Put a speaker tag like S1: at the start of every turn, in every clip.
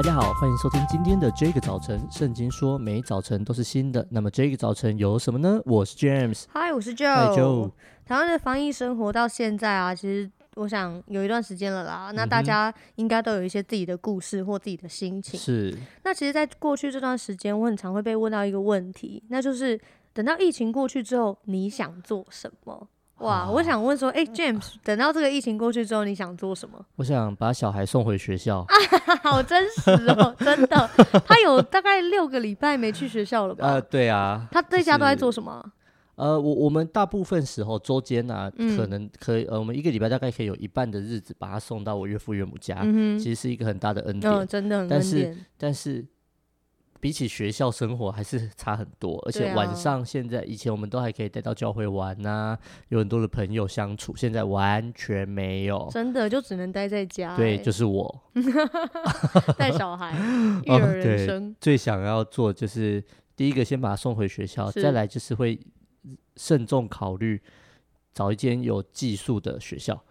S1: 大家好，欢迎收听今天的这个早晨。圣经说，每早晨都是新的。那么这个早晨有什么呢？我是 James，
S2: 嗨，我是 Joe。
S1: 嗨，Joe。
S2: 台湾的防疫生活到现在啊，其实我想有一段时间了啦。那大家应该都有一些自己的故事或自己的心情。
S1: 是。
S2: 那其实，在过去这段时间，我很常会被问到一个问题，那就是等到疫情过去之后，你想做什么？哇，我想问说，哎、欸、，James，等到这个疫情过去之后，你想做什么？
S1: 我想把小孩送回学校。
S2: 好真实哦，真的。他有大概六个礼拜没去学校了吧？
S1: 呃，对啊。
S2: 他在家都在做什么？
S1: 呃，我我们大部分时候周间啊，
S2: 嗯、
S1: 可能可以，呃，我们一个礼拜大概可以有一半的日子把他送到我岳父岳母家，
S2: 嗯、
S1: 其实是一个很大的恩典，
S2: 哦、真的很恩典。
S1: 但是，但是。比起学校生活还是差很多，而且晚上现在以前我们都还可以带到教会玩呐、啊，有很多的朋友相处，现在完全没有，
S2: 真的就只能待在家、欸。
S1: 对，就是我
S2: 带小孩，育儿人生、
S1: 哦、最想要做就是第一个先把他送回学校，再来就是会慎重考虑找一间有寄宿的学校。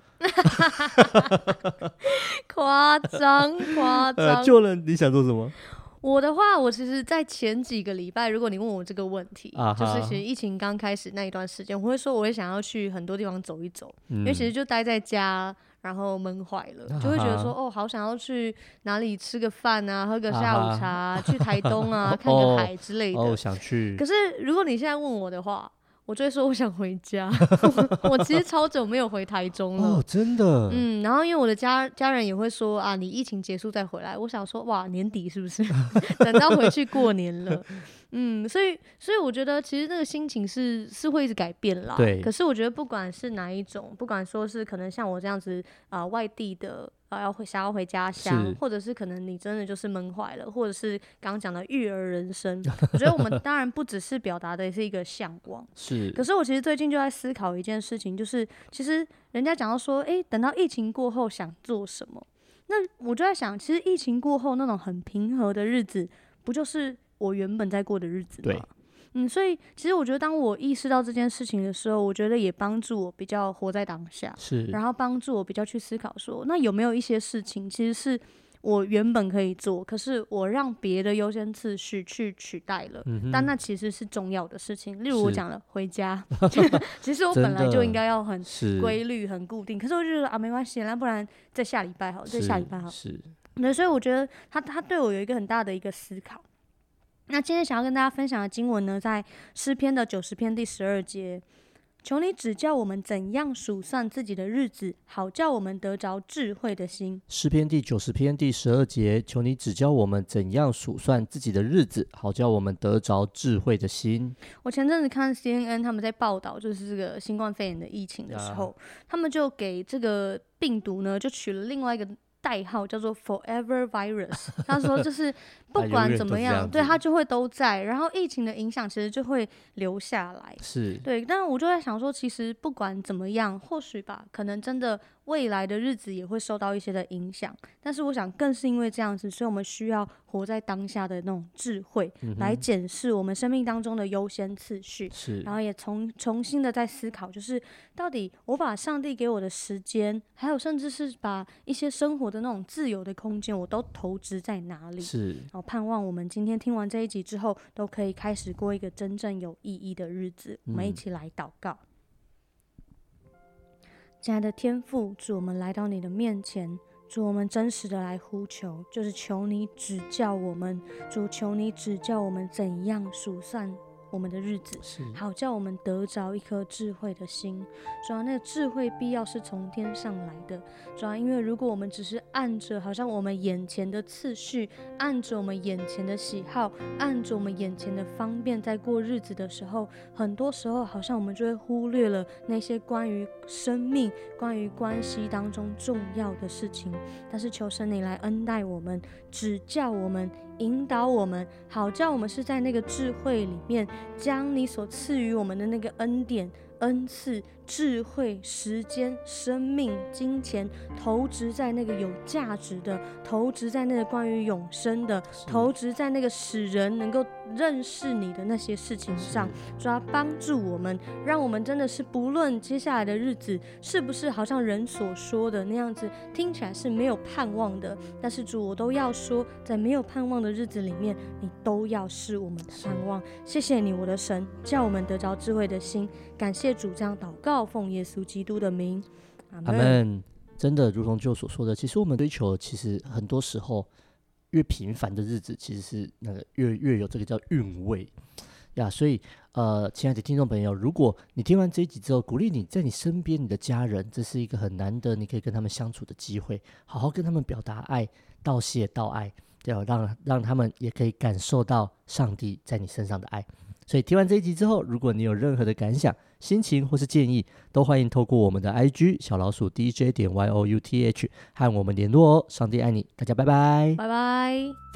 S2: 夸 张夸张，
S1: 就能你想做什么？
S2: 我的话，我其实，在前几个礼拜，如果你问我这个问题，uh -huh. 就是其实疫情刚开始那一段时间，我会说我会想要去很多地方走一走，嗯、因为其实就待在家，然后闷坏了，uh. 就会觉得说，哦，好想要去哪里吃个饭啊，喝个下午茶，uh -huh. 去台东啊，看个海之类的。哦、oh, oh,，想去。可是如果你现在问我的话，我就会说我想回家，我其实超久没有回台中了。
S1: 哦，真的。
S2: 嗯，然后因为我的家家人也会说啊，你疫情结束再回来。我想说，哇，年底是不是？等到回去过年了。嗯，所以所以我觉得其实那个心情是是会一直改变啦。对。可是我觉得不管是哪一种，不管说是可能像我这样子啊、呃，外地的啊要回想要回家乡，或者是可能你真的就是闷坏了，或者是刚刚讲的育儿人生，我觉得我们 当然不只是表达的是一个向往。是。可是我其实最近就在思考一件事情，就是其实人家讲到说，哎、欸，等到疫情过后想做什么？那我就在想，其实疫情过后那种很平和的日子，不就是？我原本在过的日子嘛，嗯，所以其实我觉得，当我意识到这件事情的时候，我觉得也帮助我比较活在当下，是，然后帮助我比较去思考说，那有没有一些事情，其实是我原本可以做，可是我让别的优先次序去取代了，嗯，但那其实是重要的事情。例如我讲了回家，其实我本来就应该要很规律、很固定，可是我就觉得啊，没关系，那不然在下礼拜好，在下礼拜好，是，那所以我觉得他他对我有一个很大的一个思考。那今天想要跟大家分享的经文呢，在诗篇的九十篇第十二节，求你指教我们怎样数算自己的日子，好叫我们得着智慧的心。
S1: 诗篇第九十篇第十二节，求你指教我们怎样数算自己的日子，好叫我们得着智慧的心。
S2: 我前阵子看 CNN 他们在报道，就是这个新冠肺炎的疫情的时候，啊、他们就给这个病毒呢，就取了另外一个代号，叫做 Forever Virus。他说就是。不管怎么样，对，他就会都在，然后疫情的影响其实就会留下来。是，对，但是我就在想说，其实不管怎么样，或许吧，可能真的未来的日子也会受到一些的影响。但是我想，更是因为这样子，所以我们需要活在当下的那种智慧，嗯、来检视我们生命当中的优先次序。是，然后也重重新的在思考，就是到底我把上帝给我的时间，还有甚至是把一些生活的那种自由的空间，我都投资在哪里？是。盼望我们今天听完这一集之后，都可以开始过一个真正有意义的日子。我们一起来祷告，嗯、亲爱的天父，主我们来到你的面前，主我们真实的来呼求，就是求你指教我们，主求你指教我们怎样数算。我们的日子，好叫我们得着一颗智慧的心。主要那个智慧必要是从天上来的。主要因为如果我们只是按着好像我们眼前的次序，按着我们眼前的喜好，按着我们眼前的方便在过日子的时候，很多时候好像我们就会忽略了那些关于生命、关于关系当中重要的事情。但是求神你来恩待我们，指教我们。引导我们，好叫我们是在那个智慧里面，将你所赐予我们的那个恩典、恩赐。智慧、时间、生命、金钱投资在那个有价值的，投资在那个关于永生的，投资在那个使人能够认识你的那些事情上，主要帮助我们，让我们真的是不论接下来的日子是不是好像人所说的那样子，听起来是没有盼望的，但是主，我都要说，在没有盼望的日子里面，你都要是我们的盼望。谢谢你，我的神，叫我们得着智慧的心。感谢主，张祷告，奉耶稣基督的名，阿门。
S1: 真的，如同就所说的，其实我们追求，其实很多时候。越平凡的日子，其实是那个越越有这个叫韵味呀。所以，呃，亲爱的听众朋友，如果你听完这一集之后，鼓励你在你身边，你的家人，这是一个很难得，你可以跟他们相处的机会，好好跟他们表达爱，道谢道爱，要让让他们也可以感受到上帝在你身上的爱。所以听完这一集之后，如果你有任何的感想、心情或是建议，都欢迎透过我们的 IG 小老鼠 DJ 点 YOUTH 和我们联络哦。上帝爱你，大家拜拜，
S2: 拜拜。